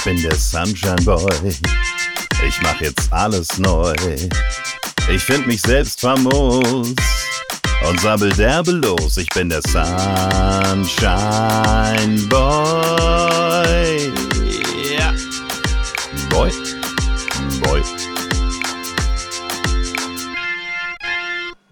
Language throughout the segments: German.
Ich bin der Sunshine Boy. Ich mach jetzt alles neu. Ich find mich selbst famos und sabbel derbe los. Ich bin der Sunshine Boy. Ja. Boy. Boy.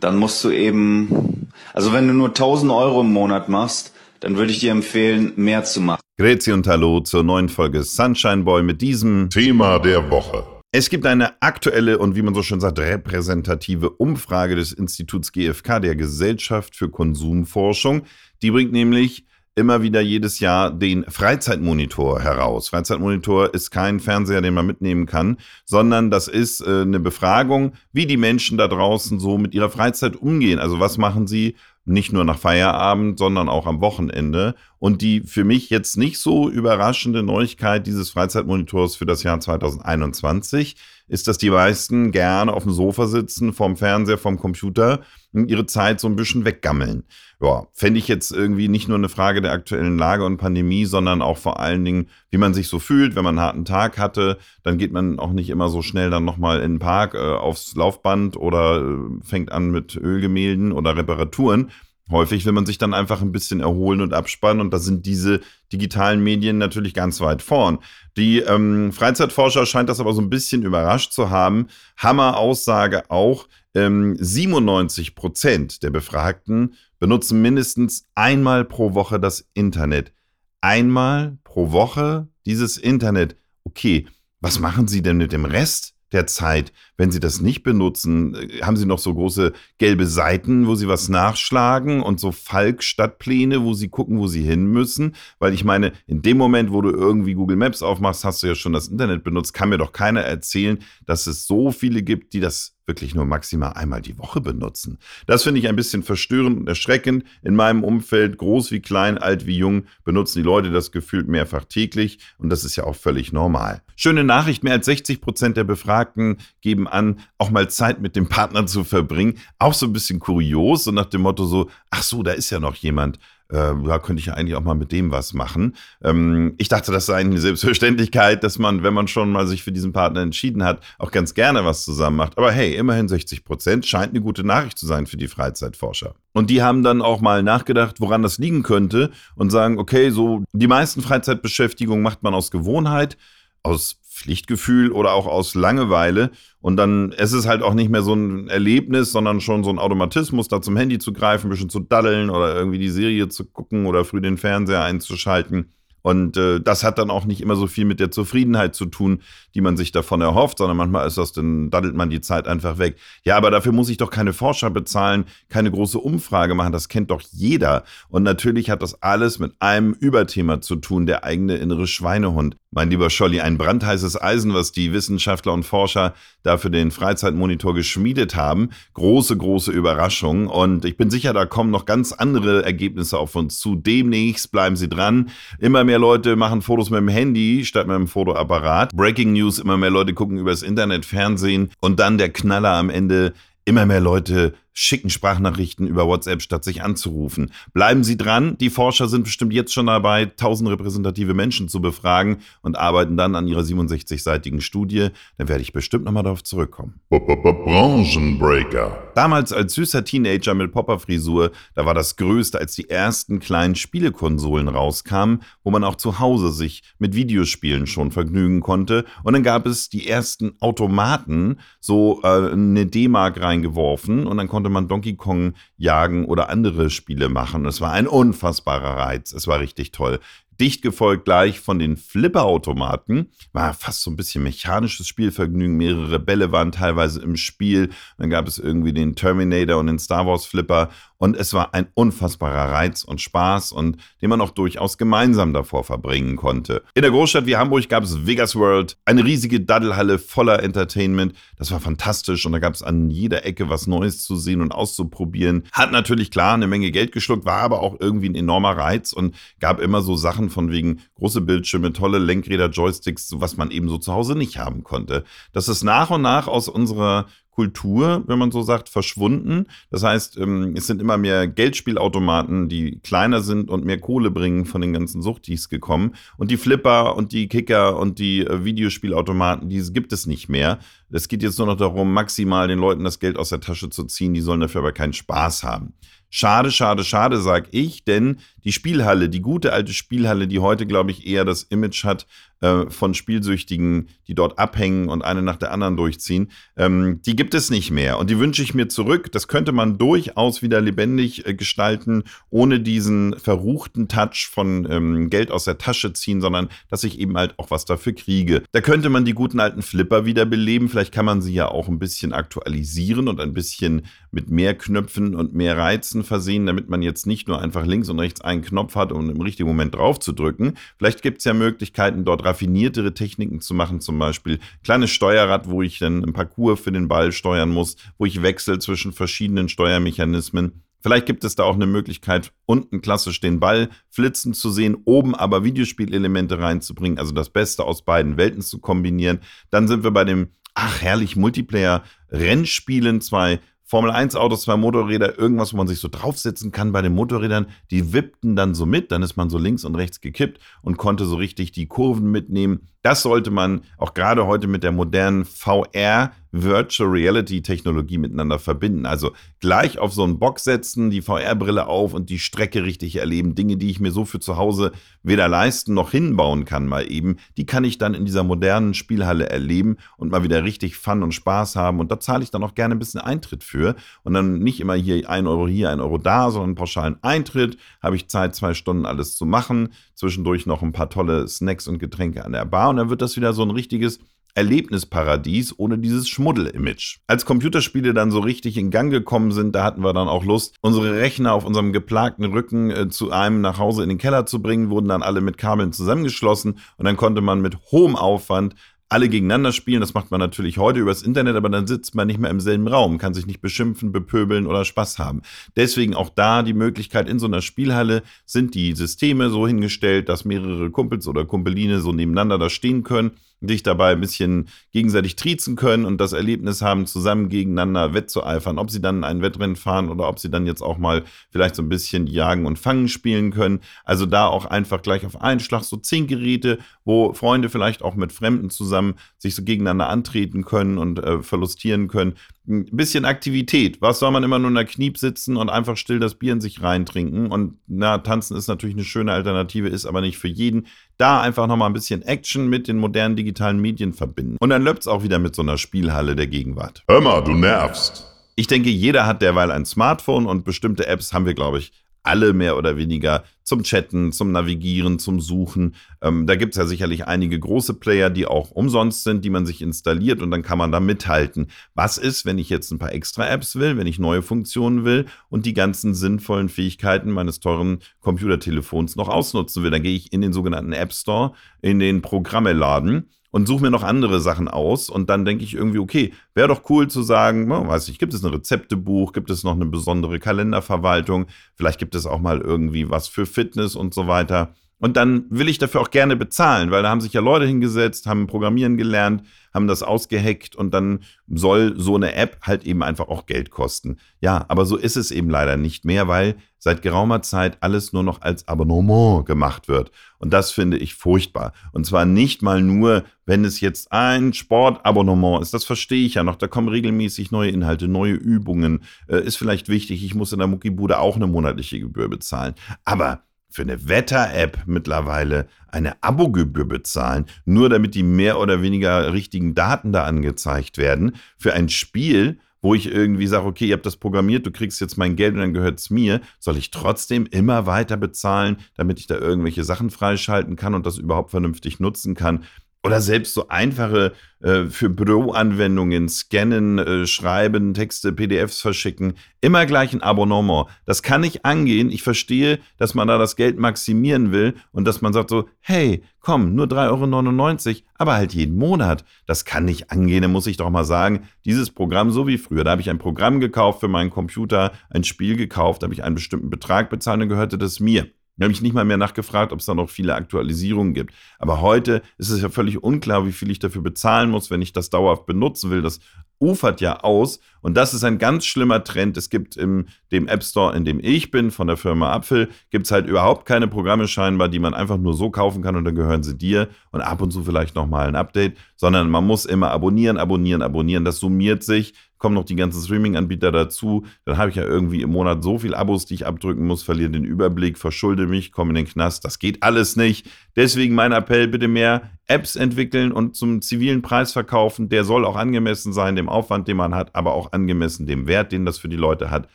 Dann musst du eben, also wenn du nur 1000 Euro im Monat machst, dann würde ich dir empfehlen, mehr zu machen. Grüezi und Hallo zur neuen Folge Sunshine Boy mit diesem Thema der Woche. Es gibt eine aktuelle und wie man so schön sagt, repräsentative Umfrage des Instituts GfK, der Gesellschaft für Konsumforschung. Die bringt nämlich immer wieder jedes Jahr den Freizeitmonitor heraus. Freizeitmonitor ist kein Fernseher, den man mitnehmen kann, sondern das ist äh, eine Befragung, wie die Menschen da draußen so mit ihrer Freizeit umgehen. Also was machen sie nicht nur nach Feierabend, sondern auch am Wochenende. Und die für mich jetzt nicht so überraschende Neuigkeit dieses Freizeitmonitors für das Jahr 2021 ist, dass die meisten gerne auf dem Sofa sitzen, vorm Fernseher, vorm Computer und ihre Zeit so ein bisschen weggammeln. Ja, fände ich jetzt irgendwie nicht nur eine Frage der aktuellen Lage und Pandemie, sondern auch vor allen Dingen, wie man sich so fühlt, wenn man einen harten Tag hatte. Dann geht man auch nicht immer so schnell dann nochmal in den Park äh, aufs Laufband oder äh, fängt an mit Ölgemälden oder Reparaturen, Häufig will man sich dann einfach ein bisschen erholen und abspannen und da sind diese digitalen Medien natürlich ganz weit vorn. Die ähm, Freizeitforscher scheint das aber so ein bisschen überrascht zu haben. Hammer-Aussage auch, ähm, 97 Prozent der Befragten benutzen mindestens einmal pro Woche das Internet. Einmal pro Woche dieses Internet. Okay, was machen Sie denn mit dem Rest? der Zeit. Wenn Sie das nicht benutzen, äh, haben Sie noch so große gelbe Seiten, wo Sie was nachschlagen und so Falk-Stadtpläne, wo Sie gucken, wo Sie hin müssen. Weil ich meine, in dem Moment, wo du irgendwie Google Maps aufmachst, hast du ja schon das Internet benutzt, kann mir doch keiner erzählen, dass es so viele gibt, die das wirklich nur maximal einmal die Woche benutzen. Das finde ich ein bisschen verstörend und erschreckend. In meinem Umfeld, groß wie klein, alt wie jung, benutzen die Leute das gefühlt mehrfach täglich und das ist ja auch völlig normal. Schöne Nachricht, mehr als 60 Prozent der Befragten geben an, auch mal Zeit mit dem Partner zu verbringen. Auch so ein bisschen kurios, so nach dem Motto so, ach so, da ist ja noch jemand äh, ja, könnte ich ja eigentlich auch mal mit dem was machen. Ähm, ich dachte, das sei eine Selbstverständlichkeit, dass man, wenn man schon mal sich für diesen Partner entschieden hat, auch ganz gerne was zusammen macht. Aber hey, immerhin 60 Prozent scheint eine gute Nachricht zu sein für die Freizeitforscher. Und die haben dann auch mal nachgedacht, woran das liegen könnte und sagen, okay, so die meisten Freizeitbeschäftigungen macht man aus Gewohnheit, aus Pflichtgefühl oder auch aus Langeweile. Und dann ist es halt auch nicht mehr so ein Erlebnis, sondern schon so ein Automatismus, da zum Handy zu greifen, ein bisschen zu daddeln oder irgendwie die Serie zu gucken oder früh den Fernseher einzuschalten. Und äh, das hat dann auch nicht immer so viel mit der Zufriedenheit zu tun, die man sich davon erhofft, sondern manchmal ist das, dann daddelt man die Zeit einfach weg. Ja, aber dafür muss ich doch keine Forscher bezahlen, keine große Umfrage machen, das kennt doch jeder. Und natürlich hat das alles mit einem Überthema zu tun, der eigene innere Schweinehund. Mein lieber Scholli, ein brandheißes Eisen, was die Wissenschaftler und Forscher da für den Freizeitmonitor geschmiedet haben. Große, große Überraschung. Und ich bin sicher, da kommen noch ganz andere Ergebnisse auf uns zu. Demnächst bleiben Sie dran. Immer mehr Leute machen Fotos mit dem Handy statt mit dem Fotoapparat. Breaking News, immer mehr Leute gucken übers Internet, Fernsehen. Und dann der Knaller am Ende. Immer mehr Leute schicken Sprachnachrichten über WhatsApp, statt sich anzurufen. Bleiben Sie dran. Die Forscher sind bestimmt jetzt schon dabei, tausend repräsentative Menschen zu befragen und arbeiten dann an ihrer 67-seitigen Studie. Da werde ich bestimmt nochmal darauf zurückkommen. Branchenbreaker. Damals als süßer Teenager mit Popperfrisur, da war das Größte, als die ersten kleinen Spielekonsolen rauskamen, wo man auch zu Hause sich mit Videospielen schon vergnügen konnte. Und dann gab es die ersten Automaten, so äh, eine D-Mark reingeworfen und dann konnte konnte man Donkey Kong jagen oder andere Spiele machen. Es war ein unfassbarer Reiz. Es war richtig toll dicht gefolgt gleich von den Flipperautomaten. War fast so ein bisschen mechanisches Spielvergnügen. Mehrere Bälle waren teilweise im Spiel. Dann gab es irgendwie den Terminator und den Star Wars Flipper. Und es war ein unfassbarer Reiz und Spaß und den man auch durchaus gemeinsam davor verbringen konnte. In der Großstadt wie Hamburg gab es Vegas World, eine riesige Daddelhalle voller Entertainment. Das war fantastisch und da gab es an jeder Ecke was Neues zu sehen und auszuprobieren. Hat natürlich klar eine Menge Geld geschluckt, war aber auch irgendwie ein enormer Reiz und gab immer so Sachen, von wegen große Bildschirme, tolle Lenkräder, Joysticks, was man eben so zu Hause nicht haben konnte. Das ist nach und nach aus unserer Kultur, wenn man so sagt, verschwunden. Das heißt, ähm, es sind immer mehr Geldspielautomaten, die kleiner sind und mehr Kohle bringen von den ganzen Suchtis gekommen. Und die Flipper und die Kicker und die äh, Videospielautomaten, die gibt es nicht mehr. Es geht jetzt nur noch darum, maximal den Leuten das Geld aus der Tasche zu ziehen. Die sollen dafür aber keinen Spaß haben. Schade, schade, schade, sag ich, denn die Spielhalle, die gute alte Spielhalle, die heute, glaube ich, eher das Image hat äh, von Spielsüchtigen, die dort abhängen und eine nach der anderen durchziehen, ähm, die gibt es nicht mehr. Und die wünsche ich mir zurück. Das könnte man durchaus wieder lebendig äh, gestalten, ohne diesen verruchten Touch von ähm, Geld aus der Tasche ziehen, sondern dass ich eben halt auch was dafür kriege. Da könnte man die guten alten Flipper wieder beleben. Vielleicht kann man sie ja auch ein bisschen aktualisieren und ein bisschen mit mehr Knöpfen und mehr Reizen versehen, damit man jetzt nicht nur einfach links und rechts ein einen Knopf hat, um im richtigen Moment drauf zu drücken. Vielleicht gibt es ja Möglichkeiten, dort raffiniertere Techniken zu machen, zum Beispiel kleines Steuerrad, wo ich dann ein Parcours für den Ball steuern muss, wo ich wechsle zwischen verschiedenen Steuermechanismen. Vielleicht gibt es da auch eine Möglichkeit, unten klassisch den Ball flitzen zu sehen, oben aber Videospielelemente reinzubringen, also das Beste aus beiden Welten zu kombinieren. Dann sind wir bei dem, ach herrlich, Multiplayer-Rennspielen, zwei Formel 1 Autos, zwei Motorräder, irgendwas, wo man sich so draufsetzen kann bei den Motorrädern. Die wippten dann so mit, dann ist man so links und rechts gekippt und konnte so richtig die Kurven mitnehmen. Das sollte man auch gerade heute mit der modernen VR Virtual Reality Technologie miteinander verbinden. Also gleich auf so einen Box setzen, die VR-Brille auf und die Strecke richtig erleben. Dinge, die ich mir so für zu Hause weder leisten noch hinbauen kann, mal eben, die kann ich dann in dieser modernen Spielhalle erleben und mal wieder richtig Fun und Spaß haben. Und da zahle ich dann auch gerne ein bisschen Eintritt für. Und dann nicht immer hier ein Euro hier, ein Euro da, sondern pauschalen Eintritt. Habe ich Zeit, zwei Stunden alles zu machen. Zwischendurch noch ein paar tolle Snacks und Getränke an der Bar. Und dann wird das wieder so ein richtiges Erlebnisparadies ohne dieses Schmuddel-Image. Als Computerspiele dann so richtig in Gang gekommen sind, da hatten wir dann auch Lust, unsere Rechner auf unserem geplagten Rücken äh, zu einem nach Hause in den Keller zu bringen, wurden dann alle mit Kabeln zusammengeschlossen und dann konnte man mit hohem Aufwand alle gegeneinander spielen. Das macht man natürlich heute übers Internet, aber dann sitzt man nicht mehr im selben Raum, kann sich nicht beschimpfen, bepöbeln oder Spaß haben. Deswegen auch da die Möglichkeit in so einer Spielhalle sind die Systeme so hingestellt, dass mehrere Kumpels oder Kumpeline so nebeneinander da stehen können dich dabei ein bisschen gegenseitig triezen können und das Erlebnis haben, zusammen gegeneinander wettzueifern. Ob sie dann ein Wettrennen fahren oder ob sie dann jetzt auch mal vielleicht so ein bisschen Jagen und Fangen spielen können. Also da auch einfach gleich auf einen Schlag so zehn Geräte, wo Freunde vielleicht auch mit Fremden zusammen sich so gegeneinander antreten können und äh, verlustieren können ein bisschen Aktivität. Was soll man immer nur in der Kniep sitzen und einfach still das Bier in sich reintrinken? Und na, tanzen ist natürlich eine schöne Alternative, ist aber nicht für jeden. Da einfach nochmal ein bisschen Action mit den modernen digitalen Medien verbinden. Und dann löppt es auch wieder mit so einer Spielhalle der Gegenwart. Hör mal, du nervst. Ich denke, jeder hat derweil ein Smartphone und bestimmte Apps haben wir, glaube ich, alle mehr oder weniger zum Chatten, zum Navigieren, zum Suchen. Ähm, da gibt es ja sicherlich einige große Player, die auch umsonst sind, die man sich installiert und dann kann man da mithalten. Was ist, wenn ich jetzt ein paar extra Apps will, wenn ich neue Funktionen will und die ganzen sinnvollen Fähigkeiten meines teuren Computertelefons noch ausnutzen will? Dann gehe ich in den sogenannten App Store, in den Programmeladen und suche mir noch andere Sachen aus. Und dann denke ich irgendwie, okay, wäre doch cool zu sagen, oh, weiß ich, gibt es ein Rezeptebuch, gibt es noch eine besondere Kalenderverwaltung, vielleicht gibt es auch mal irgendwie was für Fitness und so weiter. Und dann will ich dafür auch gerne bezahlen, weil da haben sich ja Leute hingesetzt, haben Programmieren gelernt, haben das ausgeheckt und dann soll so eine App halt eben einfach auch Geld kosten. Ja, aber so ist es eben leider nicht mehr, weil seit geraumer Zeit alles nur noch als Abonnement gemacht wird. Und das finde ich furchtbar. Und zwar nicht mal nur, wenn es jetzt ein Sportabonnement ist. Das verstehe ich ja noch. Da kommen regelmäßig neue Inhalte, neue Übungen. Äh, ist vielleicht wichtig. Ich muss in der Muckibude auch eine monatliche Gebühr bezahlen. Aber für eine Wetter-App mittlerweile eine Abogebühr bezahlen, nur damit die mehr oder weniger richtigen Daten da angezeigt werden. Für ein Spiel, wo ich irgendwie sage, okay, ihr habt das programmiert, du kriegst jetzt mein Geld und dann gehört es mir, soll ich trotzdem immer weiter bezahlen, damit ich da irgendwelche Sachen freischalten kann und das überhaupt vernünftig nutzen kann. Oder selbst so einfache äh, für Büroanwendungen, scannen, äh, schreiben, Texte, PDFs verschicken, immer gleich ein Abonnement. Das kann nicht angehen. Ich verstehe, dass man da das Geld maximieren will und dass man sagt so, hey, komm, nur 3,99 Euro, aber halt jeden Monat. Das kann nicht angehen, da muss ich doch mal sagen, dieses Programm so wie früher, da habe ich ein Programm gekauft für meinen Computer, ein Spiel gekauft, da habe ich einen bestimmten Betrag bezahlt und gehörte das mir. Da habe ich nicht mal mehr nachgefragt, ob es da noch viele Aktualisierungen gibt. Aber heute ist es ja völlig unklar, wie viel ich dafür bezahlen muss, wenn ich das dauerhaft benutzen will. Das ufert ja aus. Und das ist ein ganz schlimmer Trend. Es gibt im dem App Store, in dem ich bin, von der Firma Apfel, gibt es halt überhaupt keine Programme scheinbar, die man einfach nur so kaufen kann und dann gehören sie dir und ab und zu vielleicht nochmal ein Update, sondern man muss immer abonnieren, abonnieren, abonnieren. Das summiert sich kommen noch die ganzen Streaming-Anbieter dazu. Dann habe ich ja irgendwie im Monat so viel Abos, die ich abdrücken muss, verliere den Überblick, verschulde mich, komme in den Knast. Das geht alles nicht. Deswegen mein Appell, bitte mehr Apps entwickeln und zum zivilen Preis verkaufen. Der soll auch angemessen sein, dem Aufwand, den man hat, aber auch angemessen dem Wert, den das für die Leute hat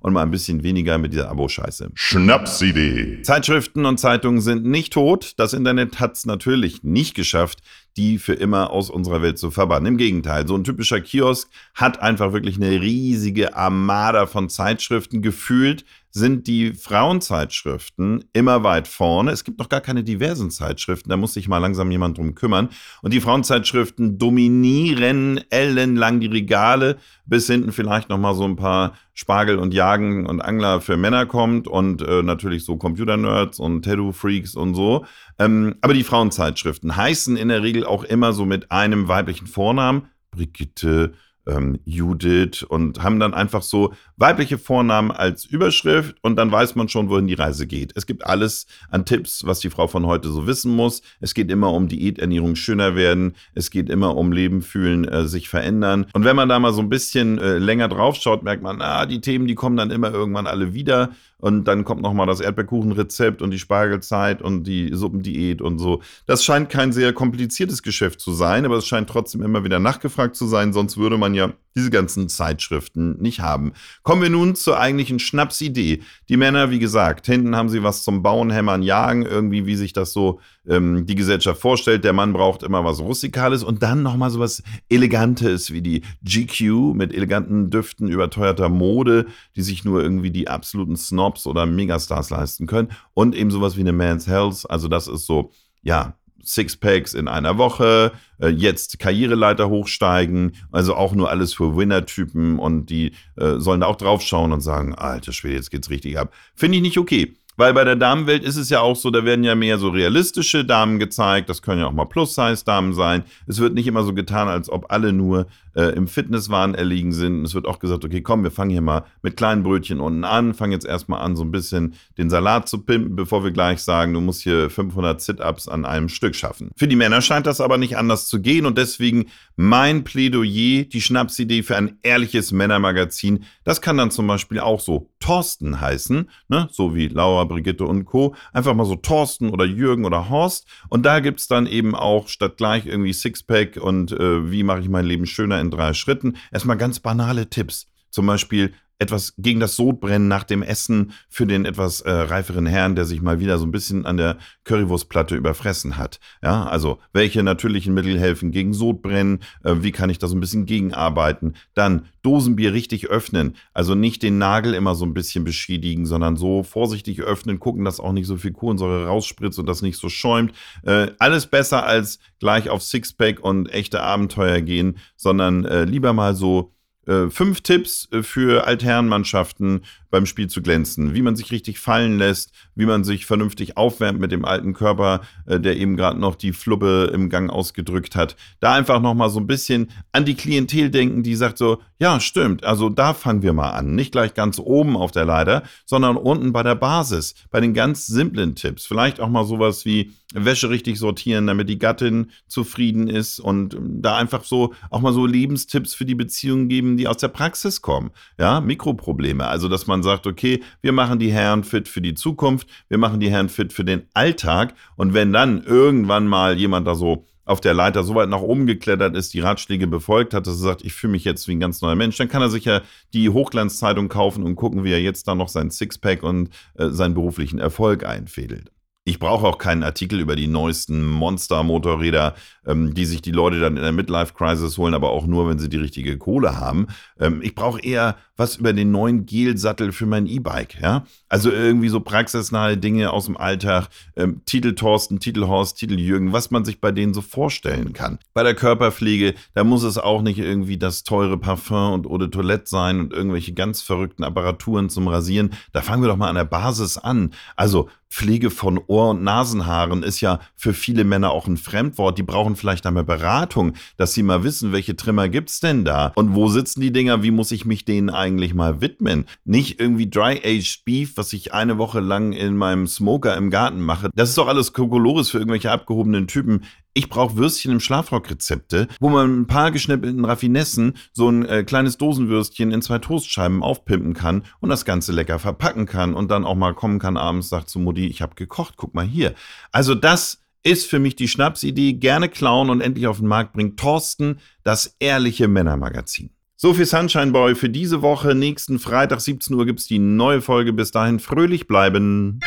und mal ein bisschen weniger mit dieser Abo-Scheiße. Schnapsidee. Zeitschriften und Zeitungen sind nicht tot. Das Internet hat es natürlich nicht geschafft, die für immer aus unserer Welt zu verbannen. Im Gegenteil, so ein typischer Kiosk hat einfach wirklich eine riesige Armada von Zeitschriften gefühlt sind die Frauenzeitschriften immer weit vorne. Es gibt noch gar keine diversen Zeitschriften, da muss sich mal langsam jemand drum kümmern. Und die Frauenzeitschriften dominieren ellenlang die Regale, bis hinten vielleicht noch mal so ein paar Spargel und Jagen und Angler für Männer kommt und äh, natürlich so Computer-Nerds und Tattoo-Freaks und so. Ähm, aber die Frauenzeitschriften heißen in der Regel auch immer so mit einem weiblichen Vornamen. Brigitte, ähm, Judith und haben dann einfach so weibliche Vornamen als Überschrift und dann weiß man schon, wohin die Reise geht. Es gibt alles an Tipps, was die Frau von heute so wissen muss. Es geht immer um Diät, Ernährung, schöner werden. Es geht immer um Leben, fühlen, äh, sich verändern. Und wenn man da mal so ein bisschen äh, länger drauf schaut, merkt man, ah, die Themen, die kommen dann immer irgendwann alle wieder. Und dann kommt nochmal das Erdbeerkuchenrezept und die Spargelzeit und die Suppendiät und so. Das scheint kein sehr kompliziertes Geschäft zu sein, aber es scheint trotzdem immer wieder nachgefragt zu sein, sonst würde man ja diese ganzen Zeitschriften nicht haben. Kommen wir nun zur eigentlichen Schnapsidee. Die Männer, wie gesagt, hinten haben sie was zum Bauen, Hämmern, Jagen, irgendwie, wie sich das so ähm, die Gesellschaft vorstellt. Der Mann braucht immer was Rustikales und dann nochmal so was Elegantes wie die GQ mit eleganten Düften, überteuerter Mode, die sich nur irgendwie die absoluten Snobs oder Megastars leisten können. Und eben sowas wie eine Man's Health. Also das ist so, ja, Sixpacks in einer Woche, äh, jetzt Karriereleiter hochsteigen, also auch nur alles für Winner-Typen und die äh, sollen da auch draufschauen und sagen, alter Schwede, jetzt geht's richtig ab. Finde ich nicht okay. Weil bei der Damenwelt ist es ja auch so, da werden ja mehr so realistische Damen gezeigt. Das können ja auch mal Plus-Size-Damen sein. Es wird nicht immer so getan, als ob alle nur äh, im Fitnesswahn erliegen sind. Es wird auch gesagt, okay, komm, wir fangen hier mal mit kleinen Brötchen unten an, fangen jetzt erstmal an, so ein bisschen den Salat zu pimpen, bevor wir gleich sagen, du musst hier 500 Sit-Ups an einem Stück schaffen. Für die Männer scheint das aber nicht anders zu gehen und deswegen mein Plädoyer, die Schnapsidee für ein ehrliches Männermagazin. Das kann dann zum Beispiel auch so Thorsten heißen, ne? so wie Laura Brigitte und Co. Einfach mal so Thorsten oder Jürgen oder Horst. Und da gibt es dann eben auch statt gleich irgendwie Sixpack und äh, wie mache ich mein Leben schöner in drei Schritten, erstmal ganz banale Tipps. Zum Beispiel, etwas gegen das Sodbrennen nach dem Essen für den etwas äh, reiferen Herrn, der sich mal wieder so ein bisschen an der Currywurstplatte überfressen hat. Ja, also welche natürlichen Mittel helfen gegen Sodbrennen? Äh, wie kann ich da so ein bisschen gegenarbeiten? Dann Dosenbier richtig öffnen, also nicht den Nagel immer so ein bisschen beschädigen, sondern so vorsichtig öffnen, gucken, dass auch nicht so viel Kohlensäure rausspritzt und das nicht so schäumt. Äh, alles besser als gleich auf Sixpack und echte Abenteuer gehen, sondern äh, lieber mal so äh, fünf Tipps äh, für Altherrenmannschaften beim Spiel zu glänzen. Wie man sich richtig fallen lässt, wie man sich vernünftig aufwärmt mit dem alten Körper, äh, der eben gerade noch die Flubbe im Gang ausgedrückt hat. Da einfach nochmal so ein bisschen an die Klientel denken, die sagt so, ja, stimmt, also da fangen wir mal an. Nicht gleich ganz oben auf der Leiter, sondern unten bei der Basis, bei den ganz simplen Tipps. Vielleicht auch mal sowas wie Wäsche richtig sortieren, damit die Gattin zufrieden ist und da einfach so auch mal so Lebenstipps für die Beziehungen geben, die aus der Praxis kommen. Ja, Mikroprobleme. Also, dass man sagt, okay, wir machen die Herren fit für die Zukunft, wir machen die Herren fit für den Alltag und wenn dann irgendwann mal jemand da so auf der Leiter so weit nach oben geklettert ist, die Ratschläge befolgt hat, dass er sagt, ich fühle mich jetzt wie ein ganz neuer Mensch, dann kann er sich ja die Hochglanzzeitung kaufen und gucken, wie er jetzt da noch sein Sixpack und äh, seinen beruflichen Erfolg einfädelt. Ich brauche auch keinen Artikel über die neuesten Monster-Motorräder, ähm, die sich die Leute dann in der Midlife-Crisis holen, aber auch nur, wenn sie die richtige Kohle haben. Ähm, ich brauche eher was über den neuen Gel-Sattel für mein E-Bike. Ja? Also irgendwie so praxisnahe Dinge aus dem Alltag. Ähm, Titel Thorsten, Titel Horst, Titel Jürgen, was man sich bei denen so vorstellen kann. Bei der Körperpflege, da muss es auch nicht irgendwie das teure Parfum und Eau de Toilette sein und irgendwelche ganz verrückten Apparaturen zum Rasieren. Da fangen wir doch mal an der Basis an. Also Pflege von Ohr- und Nasenhaaren ist ja für viele Männer auch ein Fremdwort. Die brauchen vielleicht einmal Beratung, dass sie mal wissen, welche Trimmer gibt's denn da? Und wo sitzen die Dinger? Wie muss ich mich denen eigentlich mal widmen? Nicht irgendwie Dry-Aged Beef, was ich eine Woche lang in meinem Smoker im Garten mache. Das ist doch alles Kokolores für irgendwelche abgehobenen Typen. Ich brauche Würstchen im Schlafrock-Rezepte, wo man ein paar geschnippelten Raffinessen, so ein äh, kleines Dosenwürstchen in zwei Toastscheiben aufpimpen kann und das Ganze lecker verpacken kann und dann auch mal kommen kann abends, sagt zu Mutti, ich habe gekocht, guck mal hier. Also das ist für mich die Schnapsidee, gerne klauen und endlich auf den Markt bringt Thorsten, das ehrliche Männermagazin. So viel Sunshine Boy für diese Woche. Nächsten Freitag 17 Uhr gibt es die neue Folge. Bis dahin fröhlich bleiben.